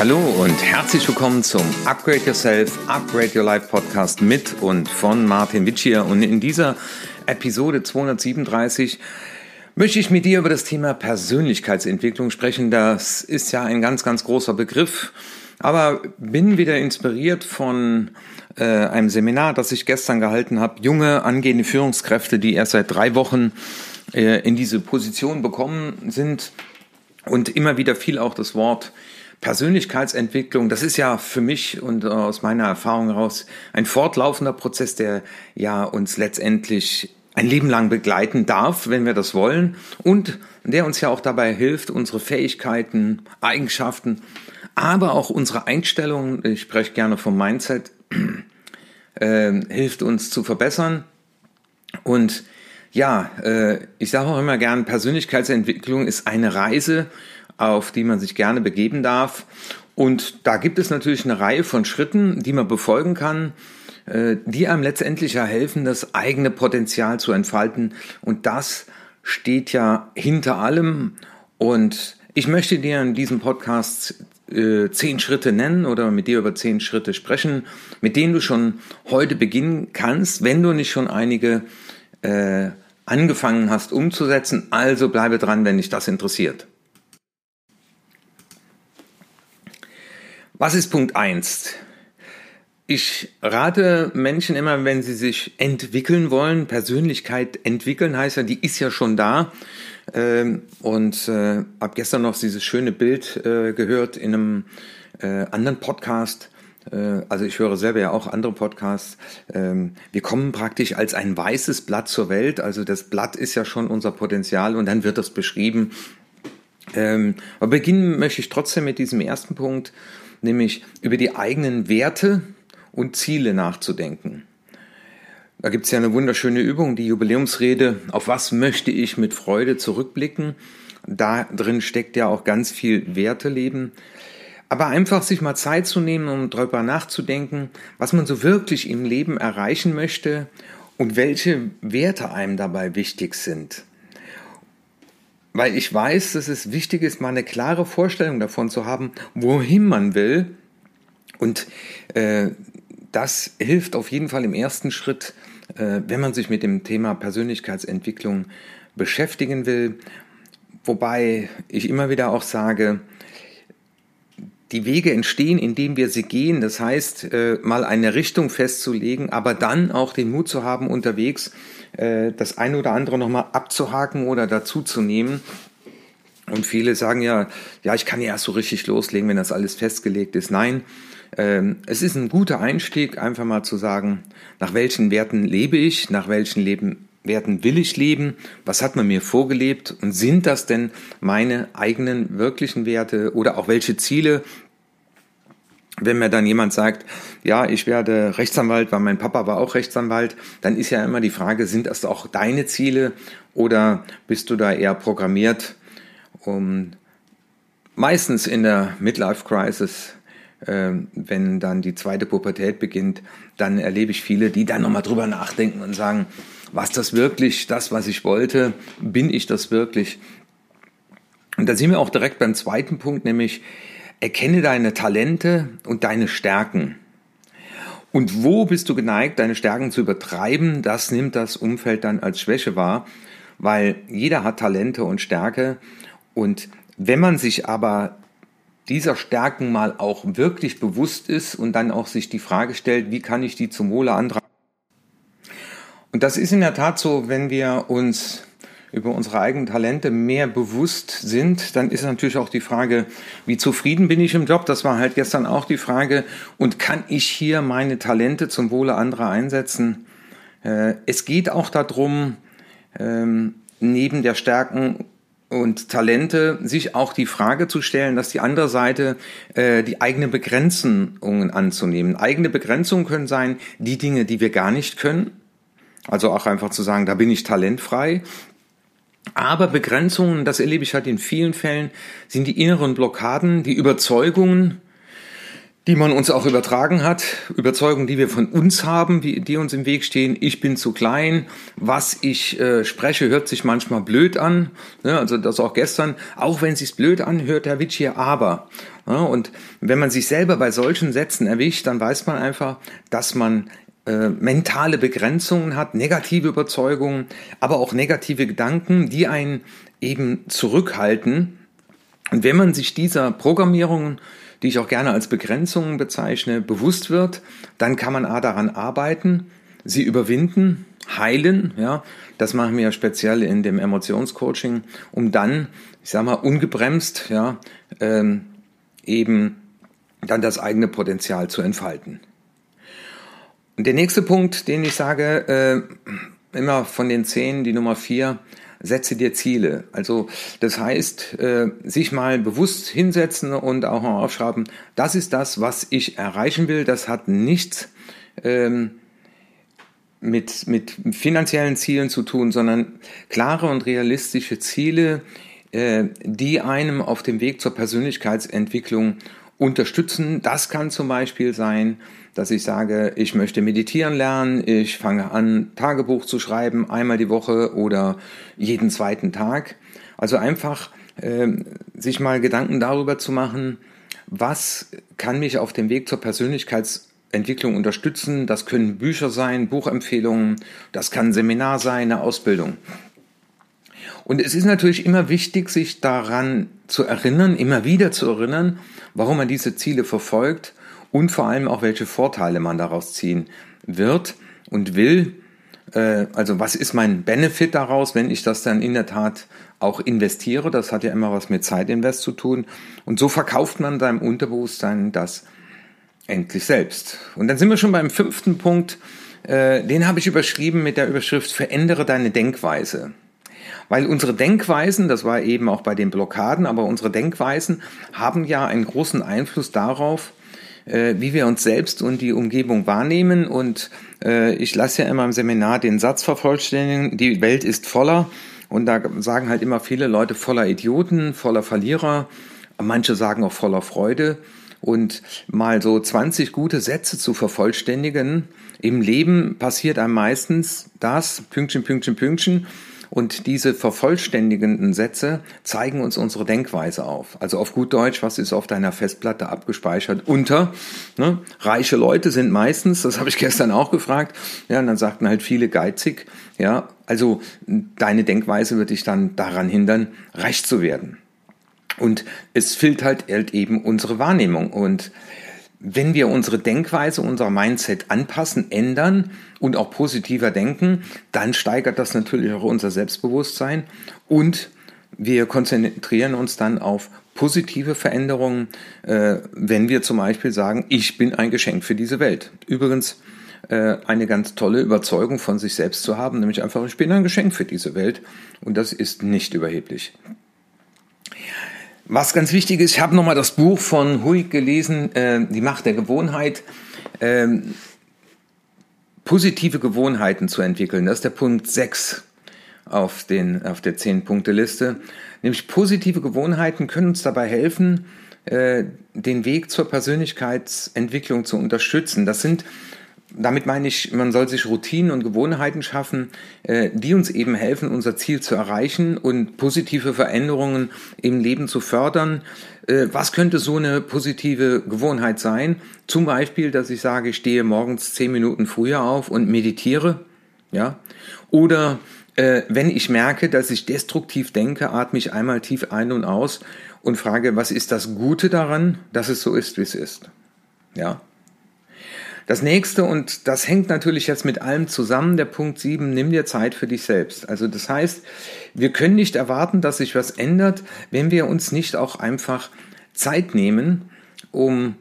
Hallo und herzlich willkommen zum Upgrade Yourself, Upgrade Your Life Podcast mit und von Martin Witsch hier. Und in dieser Episode 237 möchte ich mit dir über das Thema Persönlichkeitsentwicklung sprechen. Das ist ja ein ganz, ganz großer Begriff, aber bin wieder inspiriert von äh, einem Seminar, das ich gestern gehalten habe. Junge, angehende Führungskräfte, die erst seit drei Wochen äh, in diese Position bekommen sind und immer wieder fiel auch das Wort Persönlichkeitsentwicklung, das ist ja für mich und aus meiner Erfahrung heraus ein fortlaufender Prozess, der ja uns letztendlich ein Leben lang begleiten darf, wenn wir das wollen und der uns ja auch dabei hilft, unsere Fähigkeiten, Eigenschaften, aber auch unsere Einstellung, ich spreche gerne vom Mindset, äh, hilft uns zu verbessern. Und ja, äh, ich sage auch immer gern, Persönlichkeitsentwicklung ist eine Reise auf die man sich gerne begeben darf. Und da gibt es natürlich eine Reihe von Schritten, die man befolgen kann, äh, die einem letztendlich ja helfen, das eigene Potenzial zu entfalten. Und das steht ja hinter allem. Und ich möchte dir in diesem Podcast äh, zehn Schritte nennen oder mit dir über zehn Schritte sprechen, mit denen du schon heute beginnen kannst, wenn du nicht schon einige äh, angefangen hast umzusetzen. Also bleibe dran, wenn dich das interessiert. Was ist Punkt eins? Ich rate Menschen immer, wenn sie sich entwickeln wollen, Persönlichkeit entwickeln heißt ja, die ist ja schon da. Ähm, und äh, habe gestern noch dieses schöne Bild äh, gehört in einem äh, anderen Podcast. Äh, also ich höre selber ja auch andere Podcasts. Ähm, wir kommen praktisch als ein weißes Blatt zur Welt. Also das Blatt ist ja schon unser Potenzial und dann wird das beschrieben. Ähm, aber beginnen möchte ich trotzdem mit diesem ersten Punkt nämlich über die eigenen Werte und Ziele nachzudenken. Da gibt es ja eine wunderschöne Übung, die Jubiläumsrede, auf was möchte ich mit Freude zurückblicken. Da drin steckt ja auch ganz viel Werteleben. Aber einfach sich mal Zeit zu nehmen, um darüber nachzudenken, was man so wirklich im Leben erreichen möchte und welche Werte einem dabei wichtig sind weil ich weiß, dass es wichtig ist, mal eine klare Vorstellung davon zu haben, wohin man will. Und äh, das hilft auf jeden Fall im ersten Schritt, äh, wenn man sich mit dem Thema Persönlichkeitsentwicklung beschäftigen will. Wobei ich immer wieder auch sage, die Wege entstehen, indem wir sie gehen. Das heißt, äh, mal eine Richtung festzulegen, aber dann auch den Mut zu haben, unterwegs äh, das eine oder andere nochmal abzuhaken oder dazuzunehmen. Und viele sagen ja, ja, ich kann ja erst so richtig loslegen, wenn das alles festgelegt ist. Nein, ähm, es ist ein guter Einstieg, einfach mal zu sagen, nach welchen Werten lebe ich, nach welchen Leben, Werten will ich leben, was hat man mir vorgelebt und sind das denn meine eigenen wirklichen Werte oder auch welche Ziele wenn mir dann jemand sagt, ja, ich werde Rechtsanwalt, weil mein Papa war auch Rechtsanwalt, dann ist ja immer die Frage, sind das auch deine Ziele oder bist du da eher programmiert? Um, meistens in der Midlife Crisis, äh, wenn dann die zweite Pubertät beginnt, dann erlebe ich viele, die dann nochmal drüber nachdenken und sagen, was das wirklich, das, was ich wollte, bin ich das wirklich? Und da sind wir auch direkt beim zweiten Punkt, nämlich Erkenne deine Talente und deine Stärken. Und wo bist du geneigt, deine Stärken zu übertreiben? Das nimmt das Umfeld dann als Schwäche wahr, weil jeder hat Talente und Stärke. Und wenn man sich aber dieser Stärken mal auch wirklich bewusst ist und dann auch sich die Frage stellt, wie kann ich die zum Wohle anderer? Und das ist in der Tat so, wenn wir uns über unsere eigenen Talente mehr bewusst sind, dann ist natürlich auch die Frage, wie zufrieden bin ich im Job? Das war halt gestern auch die Frage. Und kann ich hier meine Talente zum Wohle anderer einsetzen? Äh, es geht auch darum, ähm, neben der Stärken und Talente sich auch die Frage zu stellen, dass die andere Seite äh, die eigene Begrenzungen anzunehmen. Eigene Begrenzungen können sein, die Dinge, die wir gar nicht können. Also auch einfach zu sagen, da bin ich talentfrei. Aber Begrenzungen, das erlebe ich halt in vielen Fällen, sind die inneren Blockaden, die Überzeugungen, die man uns auch übertragen hat, Überzeugungen, die wir von uns haben, die uns im Weg stehen. Ich bin zu klein, was ich äh, spreche, hört sich manchmal blöd an. Ne? Also das auch gestern, auch wenn es sich blöd anhört, Herr Witsch hier, aber. Ja, und wenn man sich selber bei solchen Sätzen erwischt, dann weiß man einfach, dass man äh, mentale Begrenzungen hat, negative Überzeugungen, aber auch negative Gedanken, die einen eben zurückhalten. Und wenn man sich dieser Programmierungen die ich auch gerne als Begrenzungen bezeichne, bewusst wird, dann kann man A daran arbeiten, sie überwinden, heilen, ja, das machen wir ja speziell in dem Emotionscoaching, um dann, ich sag mal, ungebremst, ja, ähm, eben dann das eigene Potenzial zu entfalten. Der nächste Punkt, den ich sage, äh, immer von den zehn, die Nummer vier, setze dir Ziele. Also das heißt, äh, sich mal bewusst hinsetzen und auch mal aufschreiben, das ist das, was ich erreichen will. Das hat nichts ähm, mit, mit finanziellen Zielen zu tun, sondern klare und realistische Ziele, äh, die einem auf dem Weg zur Persönlichkeitsentwicklung unterstützen. Das kann zum Beispiel sein, dass ich sage, ich möchte meditieren lernen, ich fange an, Tagebuch zu schreiben, einmal die Woche oder jeden zweiten Tag. Also einfach äh, sich mal Gedanken darüber zu machen, was kann mich auf dem Weg zur Persönlichkeitsentwicklung unterstützen. Das können Bücher sein, Buchempfehlungen, das kann ein Seminar sein, eine Ausbildung. Und es ist natürlich immer wichtig, sich daran zu erinnern, immer wieder zu erinnern, warum man diese Ziele verfolgt und vor allem auch, welche Vorteile man daraus ziehen wird und will. Äh, also was ist mein Benefit daraus, wenn ich das dann in der Tat auch investiere? Das hat ja immer was mit Zeitinvest zu tun. Und so verkauft man seinem Unterbewusstsein das endlich selbst. Und dann sind wir schon beim fünften Punkt. Äh, den habe ich überschrieben mit der Überschrift Verändere deine Denkweise. Weil unsere Denkweisen, das war eben auch bei den Blockaden, aber unsere Denkweisen haben ja einen großen Einfluss darauf, äh, wie wir uns selbst und die Umgebung wahrnehmen. Und äh, ich lasse ja immer im Seminar den Satz vervollständigen, die Welt ist voller. Und da sagen halt immer viele Leute voller Idioten, voller Verlierer. Manche sagen auch voller Freude. Und mal so 20 gute Sätze zu vervollständigen. Im Leben passiert einem meistens das, Pünktchen, Pünktchen, Pünktchen. Und diese vervollständigenden Sätze zeigen uns unsere Denkweise auf. Also auf gut Deutsch, was ist auf deiner Festplatte abgespeichert unter? Ne? Reiche Leute sind meistens, das habe ich gestern auch gefragt, ja, und dann sagten halt viele geizig, ja, also deine Denkweise wird dich dann daran hindern, reich zu werden. Und es fehlt halt eben unsere Wahrnehmung. Und wenn wir unsere Denkweise, unser Mindset anpassen, ändern und auch positiver denken, dann steigert das natürlich auch unser Selbstbewusstsein und wir konzentrieren uns dann auf positive Veränderungen, äh, wenn wir zum Beispiel sagen, ich bin ein Geschenk für diese Welt. Übrigens äh, eine ganz tolle Überzeugung von sich selbst zu haben, nämlich einfach, ich bin ein Geschenk für diese Welt und das ist nicht überheblich. Was ganz wichtig ist, ich habe nochmal das Buch von Huig gelesen, äh, Die Macht der Gewohnheit. Ähm, positive Gewohnheiten zu entwickeln, das ist der Punkt 6 auf, den, auf der 10-Punkte-Liste. Nämlich positive Gewohnheiten können uns dabei helfen, äh, den Weg zur Persönlichkeitsentwicklung zu unterstützen. Das sind damit meine ich, man soll sich Routinen und Gewohnheiten schaffen, äh, die uns eben helfen, unser Ziel zu erreichen und positive Veränderungen im Leben zu fördern. Äh, was könnte so eine positive Gewohnheit sein? Zum Beispiel, dass ich sage, ich stehe morgens zehn Minuten früher auf und meditiere, ja. Oder äh, wenn ich merke, dass ich destruktiv denke, atme ich einmal tief ein und aus und frage, was ist das Gute daran, dass es so ist, wie es ist, ja. Das nächste, und das hängt natürlich jetzt mit allem zusammen, der Punkt 7, nimm dir Zeit für dich selbst. Also das heißt, wir können nicht erwarten, dass sich was ändert, wenn wir uns nicht auch einfach Zeit nehmen, um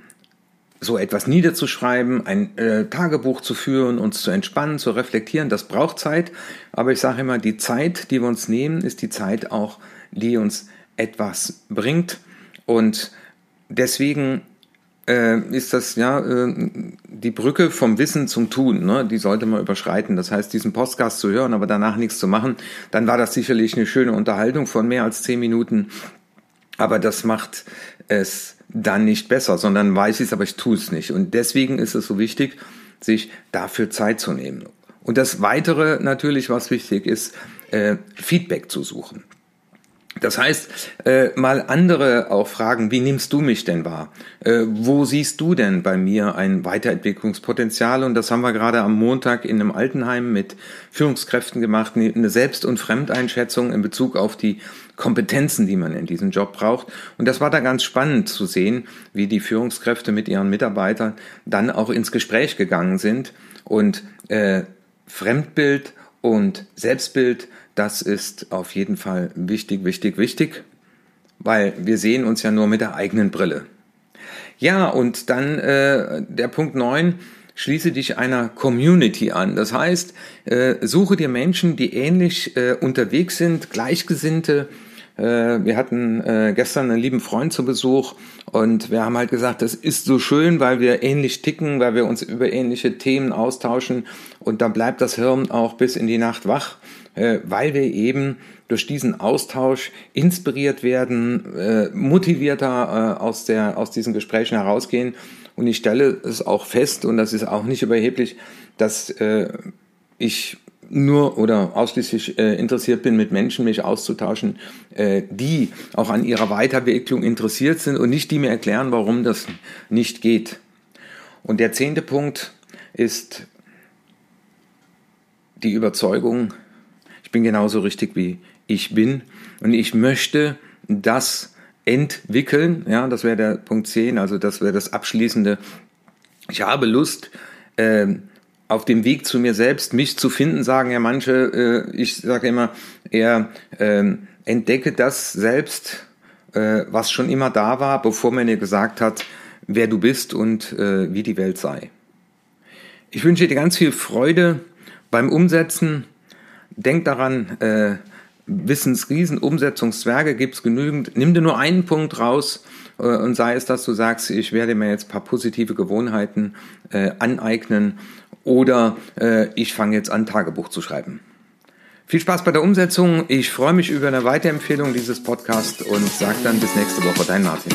so etwas niederzuschreiben, ein äh, Tagebuch zu führen, uns zu entspannen, zu reflektieren. Das braucht Zeit. Aber ich sage immer, die Zeit, die wir uns nehmen, ist die Zeit auch, die uns etwas bringt. Und deswegen äh, ist das ja äh, die Brücke vom Wissen zum Tun, ne? die sollte man überschreiten. Das heißt, diesen Podcast zu hören, aber danach nichts zu machen, dann war das sicherlich eine schöne Unterhaltung von mehr als zehn Minuten. Aber das macht es dann nicht besser, sondern weiß ich es, aber ich tue es nicht. Und deswegen ist es so wichtig, sich dafür Zeit zu nehmen. Und das Weitere natürlich, was wichtig ist, äh, Feedback zu suchen. Das heißt, äh, mal andere auch fragen, wie nimmst du mich denn wahr? Äh, wo siehst du denn bei mir ein Weiterentwicklungspotenzial? Und das haben wir gerade am Montag in einem Altenheim mit Führungskräften gemacht, eine Selbst- und Fremdeinschätzung in Bezug auf die Kompetenzen, die man in diesem Job braucht. Und das war da ganz spannend zu sehen, wie die Führungskräfte mit ihren Mitarbeitern dann auch ins Gespräch gegangen sind und äh, Fremdbild und Selbstbild das ist auf jeden Fall wichtig, wichtig, wichtig, weil wir sehen uns ja nur mit der eigenen Brille. Ja, und dann äh, der Punkt 9, schließe dich einer Community an. Das heißt, äh, suche dir Menschen, die ähnlich äh, unterwegs sind, Gleichgesinnte. Äh, wir hatten äh, gestern einen lieben Freund zu Besuch und wir haben halt gesagt, das ist so schön, weil wir ähnlich ticken, weil wir uns über ähnliche Themen austauschen und da bleibt das Hirn auch bis in die Nacht wach. Äh, weil wir eben durch diesen Austausch inspiriert werden, äh, motivierter äh, aus, der, aus diesen Gesprächen herausgehen. Und ich stelle es auch fest, und das ist auch nicht überheblich, dass ich nur oder ausschließlich äh, interessiert bin, mit Menschen mich auszutauschen, äh, die auch an ihrer Weiterentwicklung interessiert sind und nicht die mir erklären, warum das nicht geht. Und der zehnte Punkt ist die Überzeugung, ich bin genauso richtig wie ich bin und ich möchte das entwickeln. Ja, das wäre der Punkt 10, also das wäre das Abschließende. Ich habe Lust, äh, auf dem Weg zu mir selbst, mich zu finden, sagen ja manche, äh, ich sage immer eher, äh, entdecke das selbst, äh, was schon immer da war, bevor man dir gesagt hat, wer du bist und äh, wie die Welt sei. Ich wünsche dir ganz viel Freude beim Umsetzen denk daran, äh, Wissensriesen, Umsetzungszwerge gibt's genügend. Nimm dir nur einen Punkt raus äh, und sei es, dass du sagst, ich werde mir jetzt paar positive Gewohnheiten äh, aneignen oder äh, ich fange jetzt an, Tagebuch zu schreiben. Viel Spaß bei der Umsetzung. Ich freue mich über eine Weiterempfehlung dieses Podcasts und sage dann bis nächste Woche. Dein Martin.